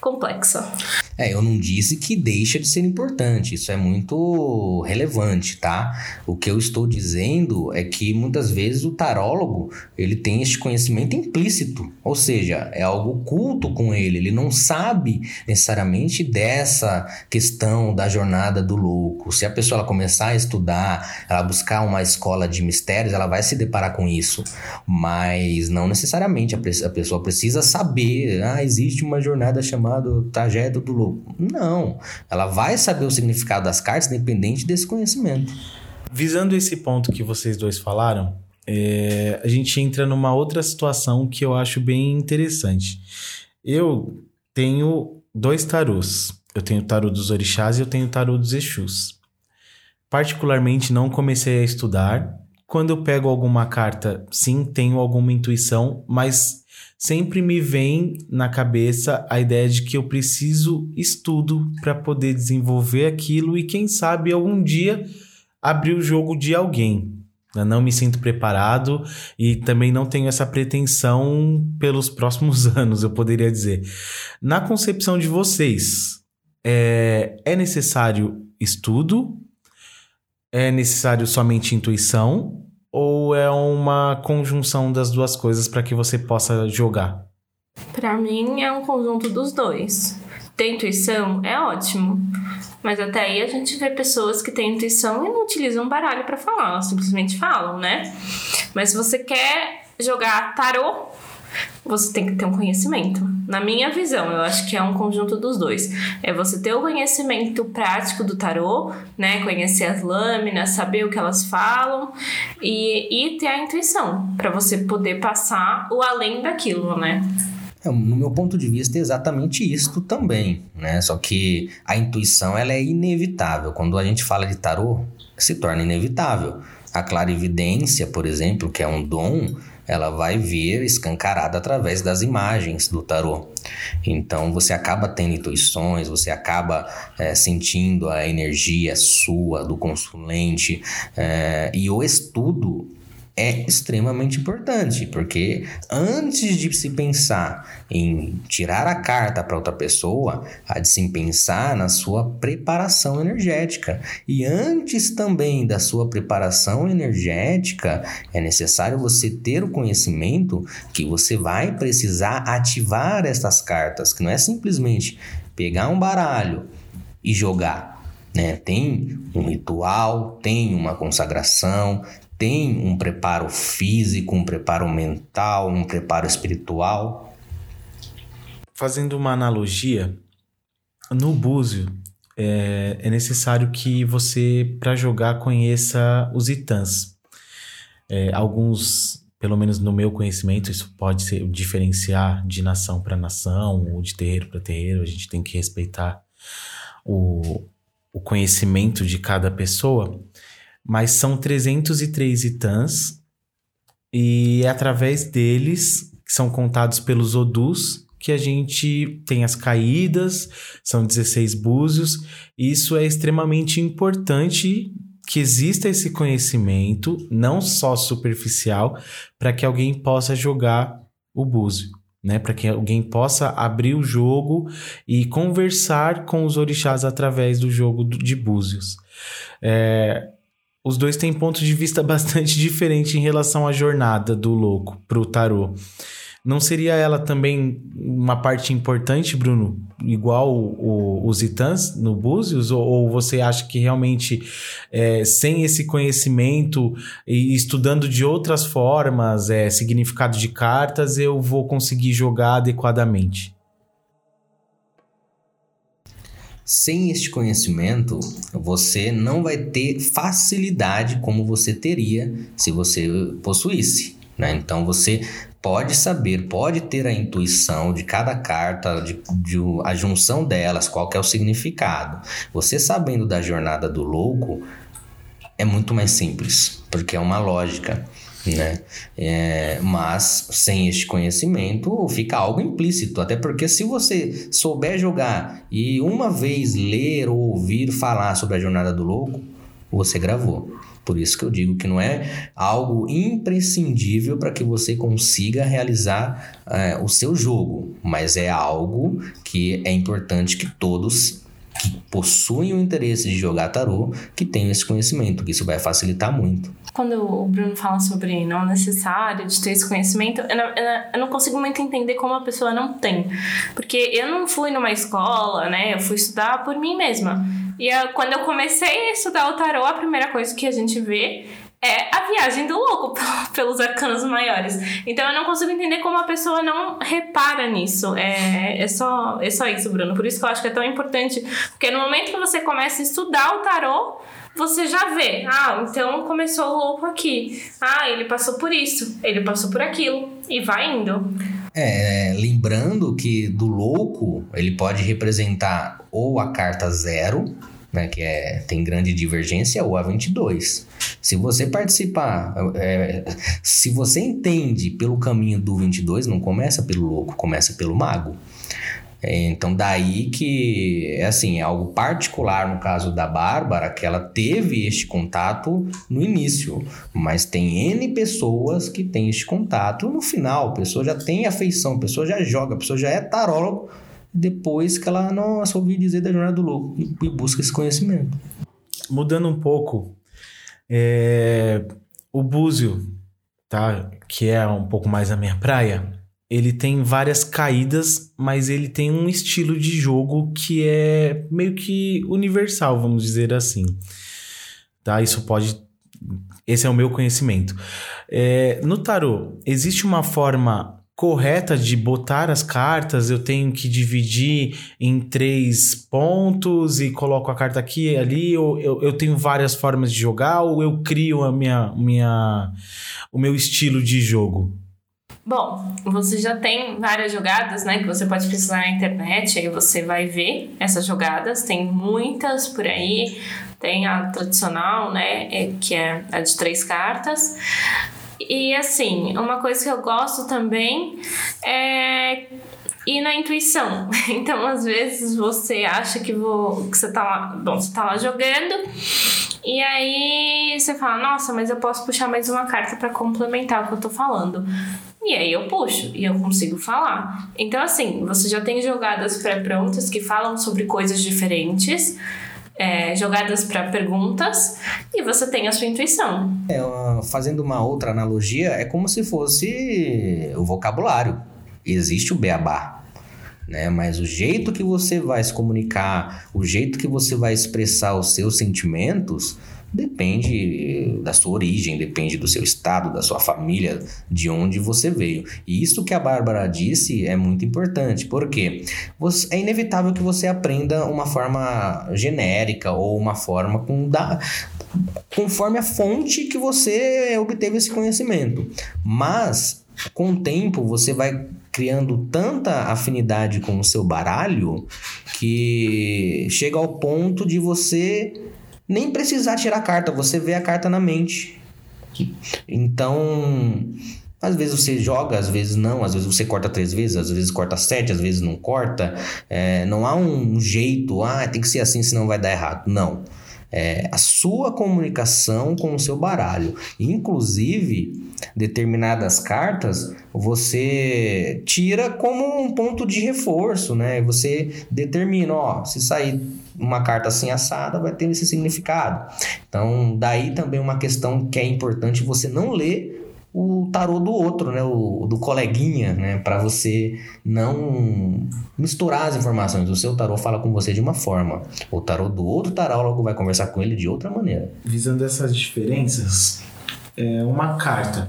[SPEAKER 3] complexa.
[SPEAKER 4] É, eu não disse que deixa de ser importante, isso é muito relevante, tá? O que eu estou dizendo é que muitas vezes o tarólogo, ele tem este conhecimento implícito, ou seja, é algo oculto com ele, ele não sabe necessariamente dessa questão da jornada do louco. Se a pessoa ela começar a estudar, ela buscar uma escola de mistérios, ela vai se deparar com isso, mas não necessariamente a pessoa precisa saber, ah, existe uma jornada chamada trajeto do louco não. Ela vai saber o significado das cartas independente desse conhecimento.
[SPEAKER 2] Visando esse ponto que vocês dois falaram, é, a gente entra numa outra situação que eu acho bem interessante. Eu tenho dois tarôs. Eu tenho o tarô dos orixás e eu tenho o tarô dos exus. Particularmente não comecei a estudar. Quando eu pego alguma carta, sim, tenho alguma intuição, mas sempre me vem na cabeça a ideia de que eu preciso estudo para poder desenvolver aquilo e quem sabe algum dia abrir o jogo de alguém. Eu não me sinto preparado e também não tenho essa pretensão pelos próximos anos, eu poderia dizer. Na concepção de vocês, é, é necessário estudo? É necessário somente intuição? É uma conjunção das duas coisas para que você possa jogar?
[SPEAKER 3] Para mim é um conjunto dos dois. Ter intuição é ótimo, mas até aí a gente vê pessoas que têm intuição e não utilizam baralho para falar, elas simplesmente falam, né? Mas se você quer jogar tarô, você tem que ter um conhecimento. Na minha visão, eu acho que é um conjunto dos dois. É você ter o conhecimento prático do tarô, né? Conhecer as lâminas, saber o que elas falam e, e ter a intuição para você poder passar o além daquilo, né?
[SPEAKER 4] É, no meu ponto de vista, é exatamente isto também, né? Só que a intuição ela é inevitável. Quando a gente fala de tarô, se torna inevitável. A clarividência, por exemplo, que é um dom, ela vai vir escancarada através das imagens do tarô. Então você acaba tendo intuições, você acaba é, sentindo a energia sua, do consulente, é, e o estudo é extremamente importante, porque antes de se pensar em tirar a carta para outra pessoa, há de se pensar na sua preparação energética. E antes também da sua preparação energética, é necessário você ter o conhecimento que você vai precisar ativar essas cartas, que não é simplesmente pegar um baralho e jogar. Né? Tem um ritual, tem uma consagração, tem um preparo físico, um preparo mental, um preparo espiritual.
[SPEAKER 2] Fazendo uma analogia, no búzio é, é necessário que você, para jogar, conheça os itãs. É, alguns, pelo menos no meu conhecimento, isso pode ser diferenciar de nação para nação ou de terreiro para terreiro. A gente tem que respeitar o, o conhecimento de cada pessoa mas são 303 itãs e é através deles, que são contados pelos Odus, que a gente tem as caídas, são 16 búzios. Isso é extremamente importante que exista esse conhecimento, não só superficial, para que alguém possa jogar o búzio. Né, para que alguém possa abrir o jogo e conversar com os orixás através do jogo de búzios. É, os dois têm pontos de vista bastante diferentes em relação à jornada do louco pro tarô. Não seria ela também uma parte importante, Bruno? Igual os Itãs no Búzios? Ou, ou, você acha que realmente, é, sem esse conhecimento e estudando de outras formas, é, significado de cartas, eu vou conseguir jogar adequadamente?
[SPEAKER 4] Sem este conhecimento, você não vai ter facilidade como você teria se você possuísse. Né? Então você pode saber, pode ter a intuição de cada carta, de, de, a junção delas, qual é o significado. Você sabendo da jornada do louco é muito mais simples, porque é uma lógica. Né? É, mas sem este conhecimento fica algo implícito, até porque se você souber jogar e uma vez ler ou ouvir falar sobre a jornada do louco, você gravou. Por isso que eu digo que não é algo imprescindível para que você consiga realizar é, o seu jogo, mas é algo que é importante que todos que possuem o interesse de jogar tarô que tenham esse conhecimento, que isso vai facilitar muito.
[SPEAKER 3] Quando o Bruno fala sobre não necessário de ter esse conhecimento, eu não, eu não consigo muito entender como a pessoa não tem. Porque eu não fui numa escola, né? Eu fui estudar por mim mesma. E eu, quando eu comecei a estudar o tarô, a primeira coisa que a gente vê é a viagem do louco pelos arcanos maiores. Então eu não consigo entender como a pessoa não repara nisso. É, é, só, é só isso, Bruno. Por isso que eu acho que é tão importante. Porque no momento que você começa a estudar o tarô, você já vê. Ah, então começou o louco aqui. Ah, ele passou por isso, ele passou por aquilo. E vai indo.
[SPEAKER 4] É, lembrando que do louco, ele pode representar ou a carta zero, né, que é, tem grande divergência, ou a 22. Se você participar, é, se você entende pelo caminho do 22, não começa pelo louco, começa pelo mago. É, então, daí que, é assim, é algo particular no caso da Bárbara, que ela teve este contato no início, mas tem N pessoas que têm este contato no final. A pessoa já tem afeição, a pessoa já joga, a pessoa já é tarólogo, depois que ela, nossa, ouvi dizer da Jornada do Louco e, e busca esse conhecimento.
[SPEAKER 2] Mudando um pouco, é, o Búzio, tá? Que é um pouco mais a minha praia. Ele tem várias caídas, mas ele tem um estilo de jogo que é meio que universal, vamos dizer assim. Tá? Isso pode. Esse é o meu conhecimento. É, no tarô, existe uma forma correta de botar as cartas, eu tenho que dividir em três pontos e coloco a carta aqui e ali, ou eu, eu tenho várias formas de jogar, ou eu crio a minha, minha, o meu estilo de jogo?
[SPEAKER 3] Bom, você já tem várias jogadas, né, que você pode pesquisar na internet, aí você vai ver essas jogadas, tem muitas por aí, tem a tradicional, né, é, que é a de três cartas, e assim, uma coisa que eu gosto também é ir na intuição. Então, às vezes você acha que, vou, que você tá lá, bom, você tá lá jogando e aí você fala, nossa, mas eu posso puxar mais uma carta para complementar o que eu tô falando. E aí eu puxo e eu consigo falar. Então, assim, você já tem jogadas pré-prontas que falam sobre coisas diferentes é, jogadas para perguntas e você tem a sua intuição.
[SPEAKER 4] É, fazendo uma outra analogia, é como se fosse o vocabulário. Existe o beabá, né? Mas o jeito que você vai se comunicar, o jeito que você vai expressar os seus sentimentos, Depende da sua origem, depende do seu estado, da sua família, de onde você veio. E isso que a Bárbara disse é muito importante, porque é inevitável que você aprenda uma forma genérica ou uma forma com da, conforme a fonte que você obteve esse conhecimento. Mas com o tempo você vai criando tanta afinidade com o seu baralho que chega ao ponto de você nem precisar tirar a carta, você vê a carta na mente. Então, às vezes você joga, às vezes não, às vezes você corta três vezes, às vezes corta sete, às vezes não corta. É, não há um jeito, ah, tem que ser assim, senão vai dar errado. Não. É a sua comunicação com o seu baralho. Inclusive, determinadas cartas você tira como um ponto de reforço, né? Você determina, ó, se sair uma carta assim assada vai ter esse significado. Então, daí também uma questão que é importante você não ler o tarô do outro, né, o do coleguinha, né, para você não misturar as informações. O seu tarô fala com você de uma forma, o tarô do outro tarólogo vai conversar com ele de outra maneira.
[SPEAKER 2] Visando essas diferenças, é uma carta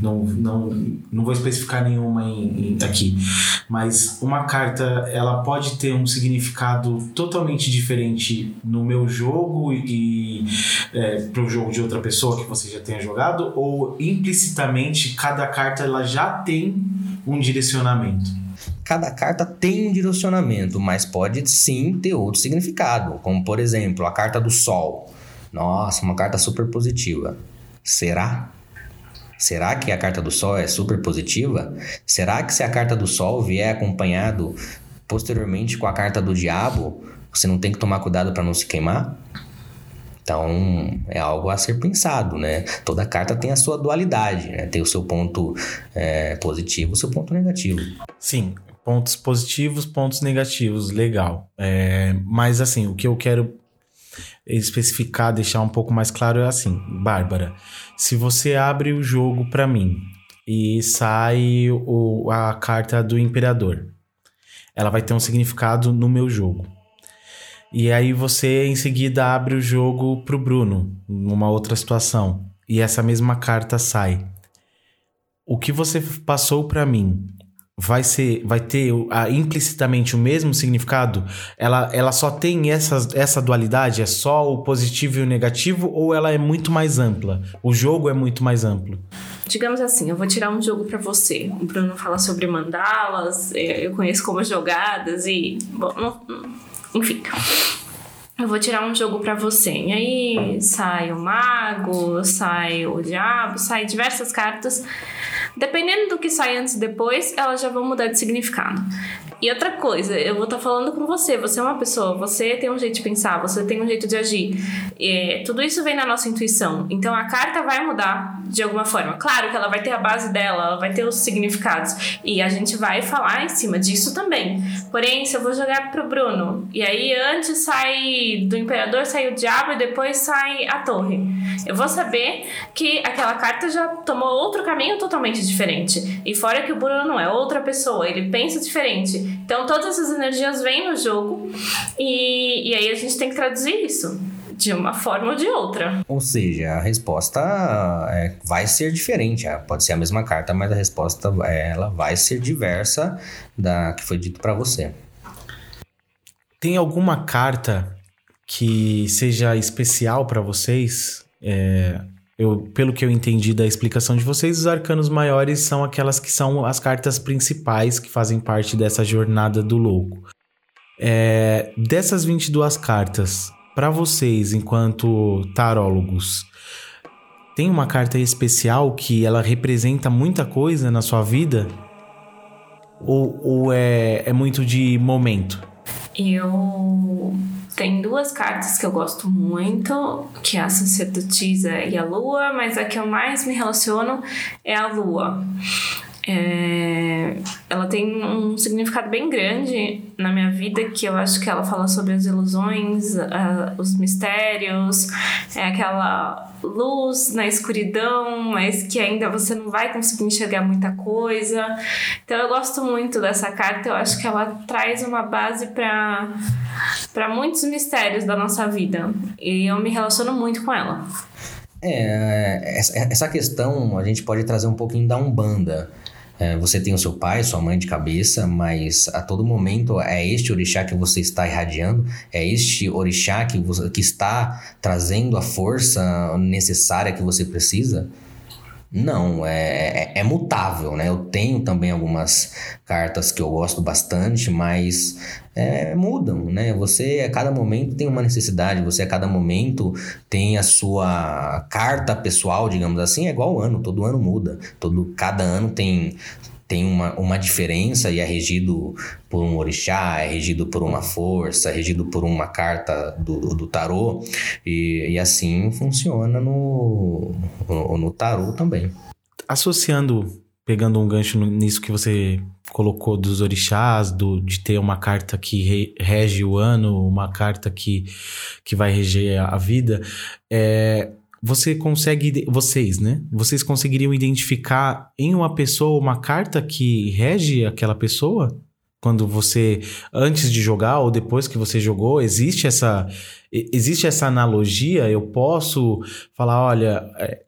[SPEAKER 2] não, não, não vou especificar nenhuma em, em, aqui. Mas uma carta ela pode ter um significado totalmente diferente no meu jogo e é, para o jogo de outra pessoa que você já tenha jogado, ou implicitamente cada carta ela já tem um direcionamento?
[SPEAKER 4] Cada carta tem um direcionamento, mas pode sim ter outro significado, como por exemplo a carta do Sol. Nossa, uma carta super positiva. Será? Será que a carta do Sol é super positiva? Será que se a carta do Sol vier acompanhado posteriormente com a carta do Diabo, você não tem que tomar cuidado para não se queimar? Então é algo a ser pensado, né? Toda carta tem a sua dualidade, né? Tem o seu ponto é, positivo, o seu ponto negativo.
[SPEAKER 2] Sim, pontos positivos, pontos negativos, legal. É, mas assim, o que eu quero especificar, deixar um pouco mais claro é assim, Bárbara, se você abre o jogo para mim e sai o, a carta do imperador, ela vai ter um significado no meu jogo. E aí você em seguida abre o jogo pro Bruno, numa outra situação, e essa mesma carta sai. O que você passou para mim vai ser vai ter a, implicitamente o mesmo significado? Ela, ela só tem essa, essa dualidade? É só o positivo e o negativo? Ou ela é muito mais ampla? O jogo é muito mais amplo?
[SPEAKER 3] Digamos assim, eu vou tirar um jogo para você. O Bruno fala sobre mandalas, é, eu conheço como jogadas e. Bom, enfim. Eu vou tirar um jogo para você. E aí sai o mago, sai o diabo, sai diversas cartas Dependendo do que sai antes e depois, elas já vão mudar de significado. E outra coisa, eu vou estar tá falando com você. Você é uma pessoa, você tem um jeito de pensar, você tem um jeito de agir. É, tudo isso vem na nossa intuição. Então a carta vai mudar de alguma forma. Claro que ela vai ter a base dela, ela vai ter os significados. E a gente vai falar em cima disso também. Porém, se eu vou jogar pro Bruno, e aí antes sai do Imperador, sai o Diabo e depois sai a Torre. Eu vou saber que aquela carta já tomou outro caminho totalmente diferente. E fora que o Bruno é outra pessoa, ele pensa diferente. Então todas essas energias vêm no jogo e, e aí a gente tem que traduzir isso de uma forma ou de outra.
[SPEAKER 4] Ou seja, a resposta é, vai ser diferente. É, pode ser a mesma carta, mas a resposta é, ela vai ser diversa da que foi dito para você.
[SPEAKER 2] Tem alguma carta que seja especial para vocês? É, eu, pelo que eu entendi da explicação de vocês, os arcanos maiores são aquelas que são as cartas principais que fazem parte dessa jornada do louco. É, dessas 22 cartas, para vocês, enquanto tarólogos, tem uma carta especial que ela representa muita coisa na sua vida? Ou, ou é, é muito de momento?
[SPEAKER 3] Eu tem duas cartas que eu gosto muito, que é a sacerdotisa e a lua, mas a que eu mais me relaciono é a lua. É, ela tem um significado bem grande na minha vida, que eu acho que ela fala sobre as ilusões, uh, os mistérios, é aquela luz na escuridão, mas que ainda você não vai conseguir enxergar muita coisa. Então eu gosto muito dessa carta, eu acho que ela traz uma base para para muitos mistérios da nossa vida e eu me relaciono muito com ela.
[SPEAKER 4] É, essa questão a gente pode trazer um pouquinho da Umbanda. É, você tem o seu pai, sua mãe de cabeça, mas a todo momento é este orixá que você está irradiando, é este orixá que, você, que está trazendo a força necessária que você precisa. Não, é, é, é, mutável, né? Eu tenho também algumas cartas que eu gosto bastante, mas é, mudam, né? Você a cada momento tem uma necessidade, você a cada momento tem a sua carta pessoal, digamos assim, é igual ao ano, todo ano muda, todo cada ano tem tem uma, uma diferença e é regido por um orixá, é regido por uma força, é regido por uma carta do, do tarô, e, e assim funciona no, no, no tarô também.
[SPEAKER 2] Associando, pegando um gancho nisso que você colocou dos orixás, do, de ter uma carta que re, rege o ano, uma carta que, que vai reger a vida, é, você consegue, vocês, né? Vocês conseguiriam identificar em uma pessoa uma carta que rege aquela pessoa? Quando você, antes de jogar ou depois que você jogou, existe essa, existe essa analogia? Eu posso falar, olha, é,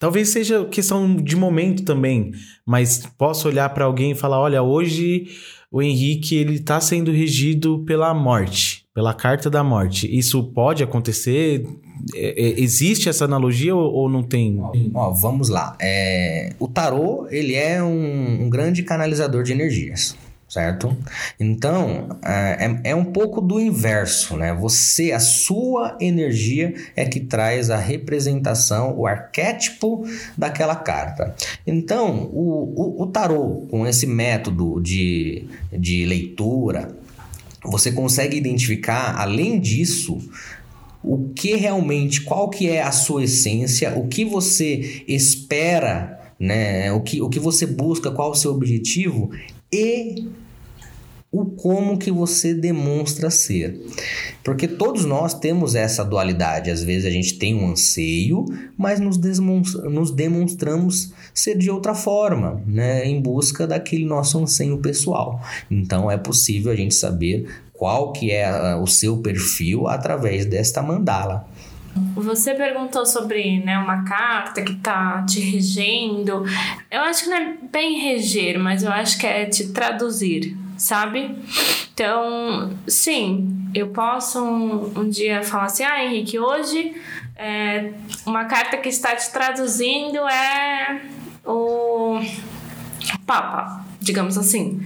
[SPEAKER 2] Talvez seja questão de momento também, mas posso olhar para alguém e falar: olha, hoje o Henrique ele está sendo regido pela morte, pela carta da morte. Isso pode acontecer? É, é, existe essa analogia ou, ou não tem?
[SPEAKER 4] Ó, vamos lá. É, o tarô ele é um, um grande canalizador de energias certo? Então, é, é, é um pouco do inverso, né? Você, a sua energia é que traz a representação, o arquétipo daquela carta. Então, o, o, o tarô, com esse método de, de leitura, você consegue identificar, além disso, o que realmente, qual que é a sua essência, o que você espera né? O que, o que você busca, qual o seu objetivo e o como que você demonstra ser. Porque todos nós temos essa dualidade. Às vezes a gente tem um anseio, mas nos, nos demonstramos ser de outra forma, né? em busca daquele nosso anseio pessoal. Então é possível a gente saber qual que é o seu perfil através desta mandala.
[SPEAKER 3] Você perguntou sobre né, uma carta que tá te regendo. Eu acho que não é bem reger, mas eu acho que é te traduzir, sabe? Então, sim, eu posso um, um dia falar assim: ah, Henrique, hoje é, uma carta que está te traduzindo é o Papa, digamos assim.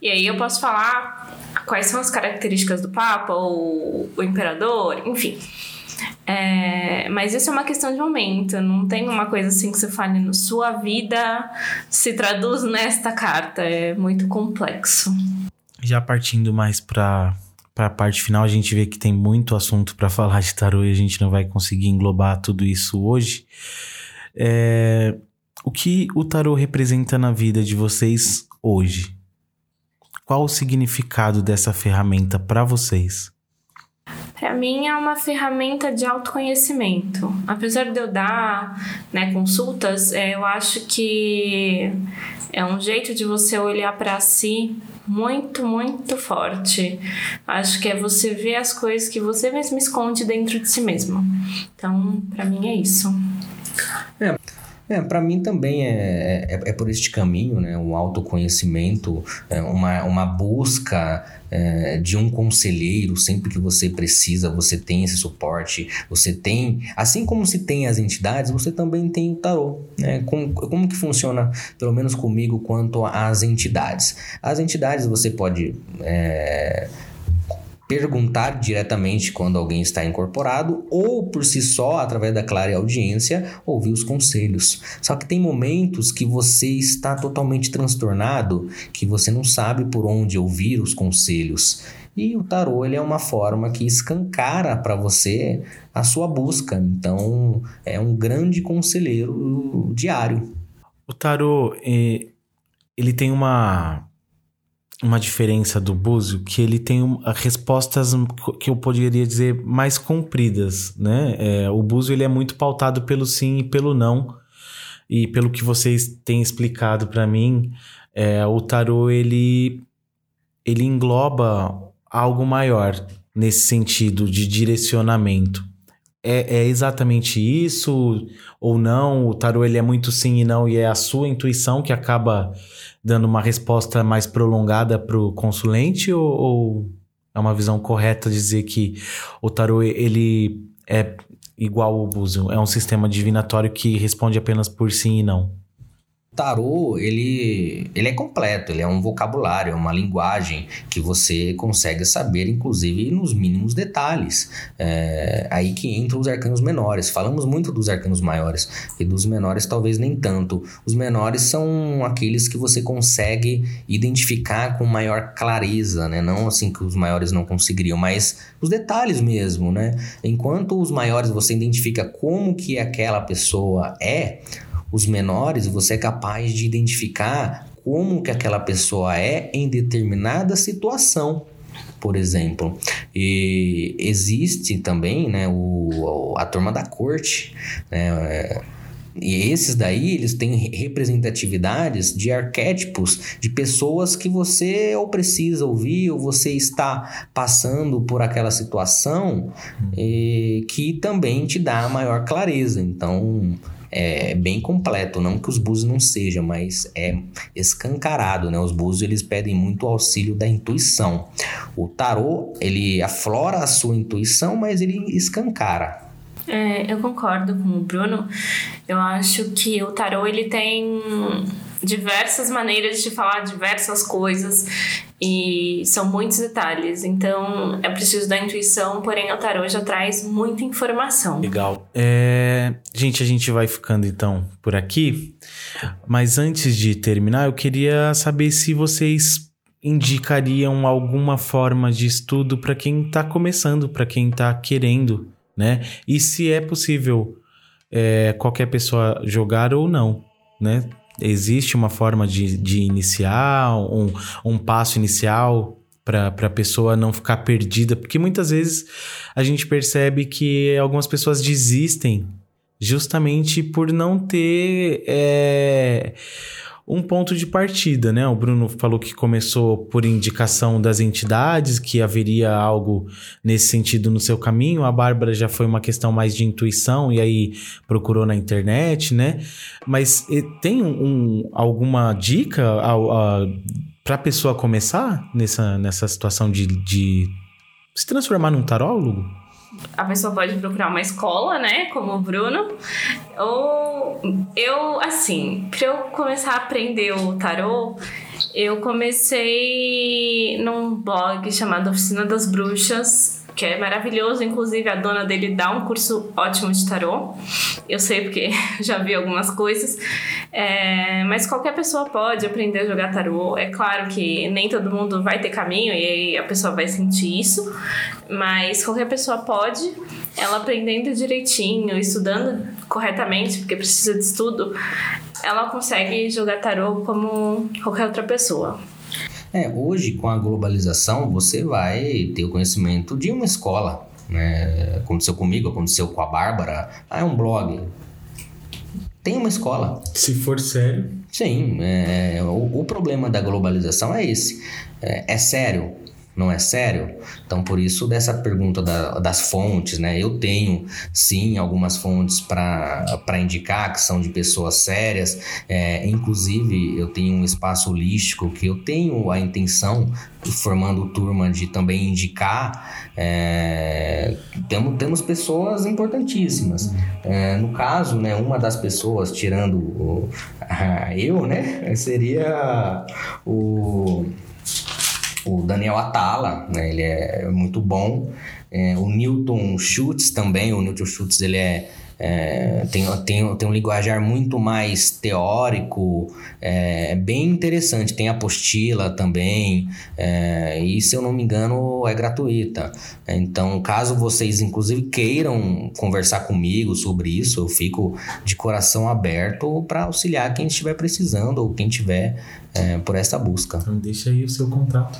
[SPEAKER 3] E aí eu posso falar quais são as características do Papa ou o Imperador, enfim. É, mas isso é uma questão de momento, não tem uma coisa assim que você fale no sua vida se traduz nesta carta, é muito complexo.
[SPEAKER 2] Já partindo mais para para a parte final, a gente vê que tem muito assunto para falar de tarô e a gente não vai conseguir englobar tudo isso hoje. É, o que o tarô representa na vida de vocês hoje? Qual o significado dessa ferramenta para vocês?
[SPEAKER 3] Para mim é uma ferramenta de autoconhecimento. Apesar de eu dar né, consultas, é, eu acho que é um jeito de você olhar para si muito, muito forte. Acho que é você ver as coisas que você mesmo esconde dentro de si mesmo. Então, para mim é isso.
[SPEAKER 4] É. É, para mim também é, é, é, por este caminho, né? Um autoconhecimento, é uma, uma busca é, de um conselheiro sempre que você precisa, você tem esse suporte, você tem, assim como se tem as entidades, você também tem o tarô, né? Como, como que funciona, pelo menos comigo, quanto às entidades? As entidades você pode é, perguntar diretamente quando alguém está incorporado ou por si só, através da clara audiência, ouvir os conselhos. Só que tem momentos que você está totalmente transtornado, que você não sabe por onde ouvir os conselhos. E o tarô ele é uma forma que escancara para você a sua busca. Então, é um grande conselheiro diário.
[SPEAKER 2] O tarô, eh, ele tem uma uma diferença do Búzio que ele tem respostas que eu poderia dizer mais compridas, né? É, o Búzio ele é muito pautado pelo sim e pelo não e pelo que vocês têm explicado para mim, é, o tarô ele ele engloba algo maior nesse sentido de direcionamento. É, é, exatamente isso ou não? O tarô ele é muito sim e não e é a sua intuição que acaba dando uma resposta mais prolongada para o consulente ou, ou, é uma visão correta dizer que o tarô ele é igual ao búzio, é um sistema divinatório que responde apenas por sim e não?
[SPEAKER 4] Tarô, ele, ele é completo, ele é um vocabulário, é uma linguagem que você consegue saber, inclusive, nos mínimos detalhes. É, aí que entram os arcanos menores. Falamos muito dos arcanos maiores e dos menores talvez nem tanto. Os menores são aqueles que você consegue identificar com maior clareza, né? Não assim que os maiores não conseguiriam, mas os detalhes mesmo, né? Enquanto os maiores você identifica como que aquela pessoa é, os menores, você é capaz de identificar como que aquela pessoa é em determinada situação por exemplo. E existe também né, o, a turma da corte, né, e esses daí, eles têm representatividades de arquétipos de pessoas que você ou precisa ouvir, ou você está passando por aquela situação, hum. que também te dá maior clareza. Então, é bem completo, não que os búzios não sejam, mas é escancarado, né? Os búzios eles pedem muito auxílio da intuição. O tarô, ele aflora a sua intuição, mas ele escancara.
[SPEAKER 3] É, eu concordo com o Bruno. Eu acho que o tarô ele tem diversas maneiras de falar diversas coisas e são muitos detalhes. Então é preciso da intuição, porém o tarô já traz muita informação.
[SPEAKER 2] Legal. É... Gente, a gente vai ficando então por aqui. Mas antes de terminar, eu queria saber se vocês indicariam alguma forma de estudo para quem está começando, para quem está querendo, né? E se é possível é, qualquer pessoa jogar ou não, né? Existe uma forma de, de iniciar, um, um passo inicial para a pessoa não ficar perdida, porque muitas vezes a gente percebe que algumas pessoas desistem justamente por não ter é, um ponto de partida, né? O Bruno falou que começou por indicação das entidades, que haveria algo nesse sentido no seu caminho. A Bárbara já foi uma questão mais de intuição e aí procurou na internet, né? Mas tem um, alguma dica para a pessoa começar nessa, nessa situação de, de se transformar num tarólogo?
[SPEAKER 3] A pessoa pode procurar uma escola, né? Como o Bruno. Ou eu, assim, para eu começar a aprender o tarô, eu comecei num blog chamado Oficina das Bruxas que é maravilhoso. Inclusive, a dona dele dá um curso ótimo de tarô. Eu sei porque já vi algumas coisas. É, mas qualquer pessoa pode aprender a jogar tarô. É claro que nem todo mundo vai ter caminho e a pessoa vai sentir isso. Mas qualquer pessoa pode. Ela aprendendo direitinho, estudando corretamente, porque precisa de estudo, ela consegue jogar tarô como qualquer outra pessoa.
[SPEAKER 4] É, hoje com a globalização você vai ter o conhecimento de uma escola, né? Aconteceu comigo, aconteceu com a Bárbara. Ah, é um blog. Tem uma escola.
[SPEAKER 2] Se for sério.
[SPEAKER 4] Sim, é, o, o problema da globalização é esse. É, é sério não é sério? Então, por isso, dessa pergunta da, das fontes, né? Eu tenho, sim, algumas fontes para indicar que são de pessoas sérias. É, inclusive, eu tenho um espaço holístico que eu tenho a intenção, formando turma, de também indicar. É, temos, temos pessoas importantíssimas. É, no caso, né, uma das pessoas, tirando o, a, eu, né? Seria o o Daniel Atala, né? Ele é muito bom. É, o Newton Schultz também, o Newton Schultz ele é, é, tem, tem, tem um linguajar muito mais teórico, é, bem interessante. Tem apostila também, é, e se eu não me engano é gratuita. Então, caso vocês inclusive queiram conversar comigo sobre isso, eu fico de coração aberto para auxiliar quem estiver precisando ou quem tiver é, por essa busca.
[SPEAKER 2] Então deixa aí o seu contato.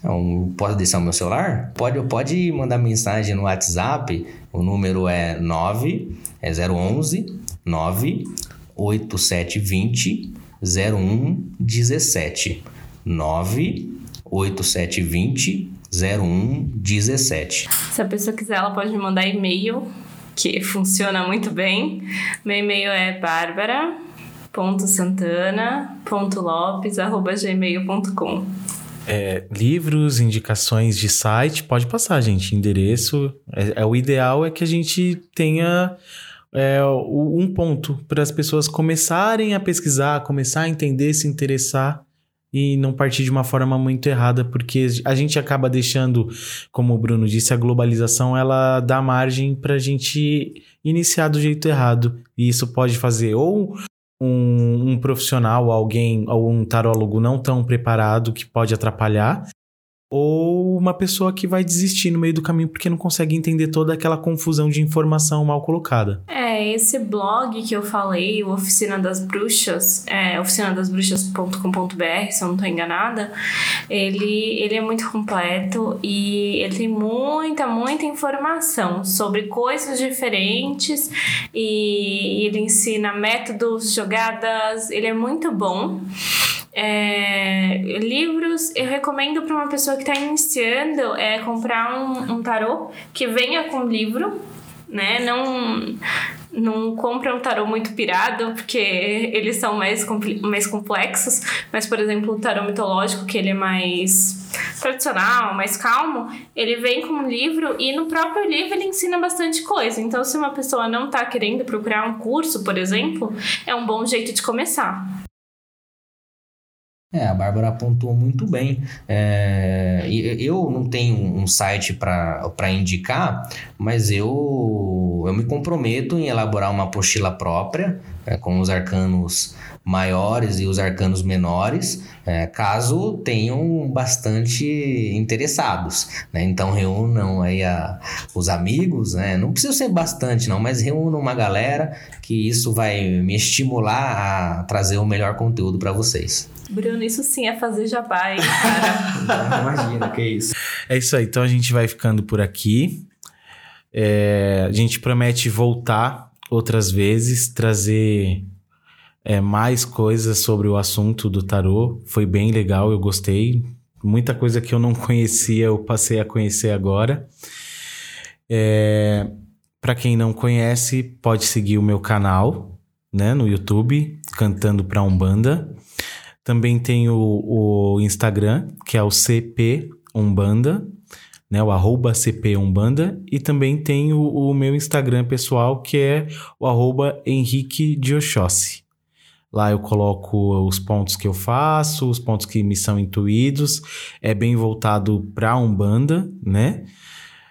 [SPEAKER 4] Então, pode deixar o meu celular? Pode, pode mandar mensagem no WhatsApp. O número é 9 é 011 98720 0117 98720 0117.
[SPEAKER 3] Se a pessoa quiser, ela pode me mandar e-mail, que funciona muito bem. Meu e-mail é bárbara.santana.lopes.gmail.com
[SPEAKER 2] é, livros, indicações de site, pode passar, gente. Endereço. É, é o ideal é que a gente tenha é, um ponto para as pessoas começarem a pesquisar, começar a entender, se interessar e não partir de uma forma muito errada, porque a gente acaba deixando, como o Bruno disse, a globalização ela dá margem para a gente iniciar do jeito errado. E isso pode fazer ou um, um profissional, alguém, ou um tarólogo não tão preparado que pode atrapalhar, ou uma pessoa que vai desistir no meio do caminho porque não consegue entender toda aquela confusão de informação mal colocada.
[SPEAKER 3] É, esse blog que eu falei, o Oficina das Bruxas, é oficinadasbruxas.com.br, se eu não estou enganada, ele, ele é muito completo e ele tem muita, muita informação sobre coisas diferentes e ele ensina métodos, jogadas, ele é muito bom. É, livros, eu recomendo para uma pessoa que está iniciando é comprar um, um tarô que venha com livro, né? Não não compra um tarô muito pirado, porque eles são mais, mais complexos. Mas, por exemplo, o tarô mitológico, que ele é mais tradicional, mais calmo, ele vem com um livro e no próprio livro ele ensina bastante coisa. Então, se uma pessoa não está querendo procurar um curso, por exemplo, é um bom jeito de começar.
[SPEAKER 4] É, a Bárbara apontou muito bem. É, eu não tenho um site para indicar, mas eu, eu me comprometo em elaborar uma apostila própria, é, com os arcanos maiores e os arcanos menores, é, caso tenham bastante interessados. Né? Então reúnam aí a, os amigos, né? não precisa ser bastante não, mas reúnam uma galera que isso vai me estimular a trazer o melhor conteúdo para vocês.
[SPEAKER 3] Bruno, isso sim é fazer jabá, hein, cara?
[SPEAKER 4] Imagina, que isso.
[SPEAKER 2] É isso aí, então a gente vai ficando por aqui. É, a gente promete voltar outras vezes, trazer é, mais coisas sobre o assunto do tarô. Foi bem legal, eu gostei. Muita coisa que eu não conhecia, eu passei a conhecer agora. É, Para quem não conhece, pode seguir o meu canal, né, no YouTube, cantando pra Umbanda. Também tem o, o Instagram, que é o CP Umbanda, né? O arroba CP Umbanda. E também tem o, o meu Instagram pessoal, que é o arroba Henrique de Oxóssi. Lá eu coloco os pontos que eu faço, os pontos que me são intuídos. É bem voltado para Umbanda, né?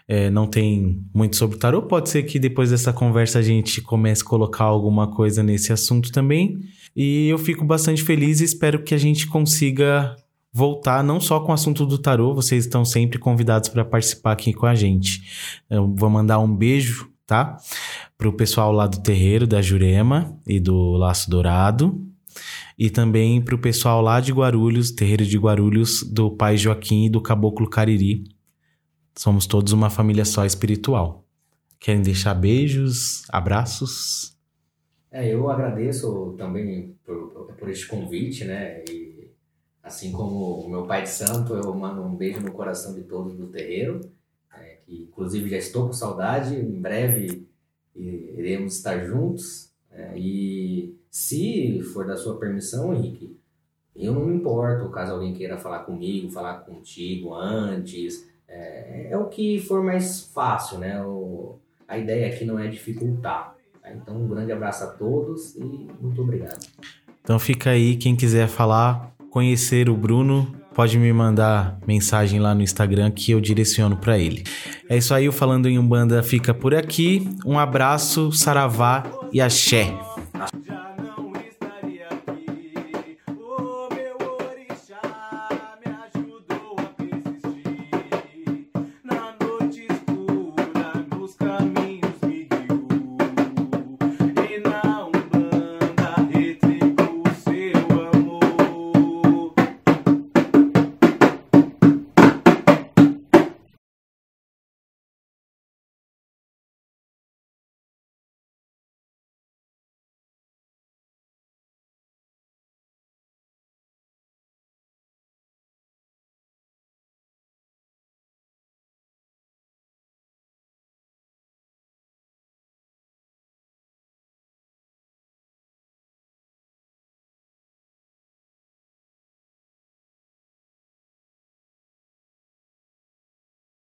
[SPEAKER 2] É, não tem muito sobre tarô. Pode ser que depois dessa conversa a gente comece a colocar alguma coisa nesse assunto também. E eu fico bastante feliz e espero que a gente consiga voltar não só com o assunto do tarô, vocês estão sempre convidados para participar aqui com a gente. Eu vou mandar um beijo, tá? Pro pessoal lá do terreiro da Jurema e do Laço Dourado. E também pro pessoal lá de Guarulhos, terreiro de Guarulhos, do Pai Joaquim e do Caboclo Cariri. Somos todos uma família só espiritual. Querem deixar beijos, abraços?
[SPEAKER 4] É, eu agradeço também por, por este convite, né? E assim como o meu pai de santo, eu mando um beijo no coração de todos do terreiro, é, que inclusive já estou com saudade, em breve iremos estar juntos. É, e se for da sua permissão, Henrique, eu não me importo caso alguém queira falar comigo, falar contigo antes. É, é o que for mais fácil, né? O, a ideia aqui não é dificultar. Então, um grande abraço a todos e muito obrigado.
[SPEAKER 2] Então fica aí, quem quiser falar, conhecer o Bruno, pode me mandar mensagem lá no Instagram que eu direciono para ele. É isso aí, o Falando em Umbanda fica por aqui. Um abraço, saravá e axé.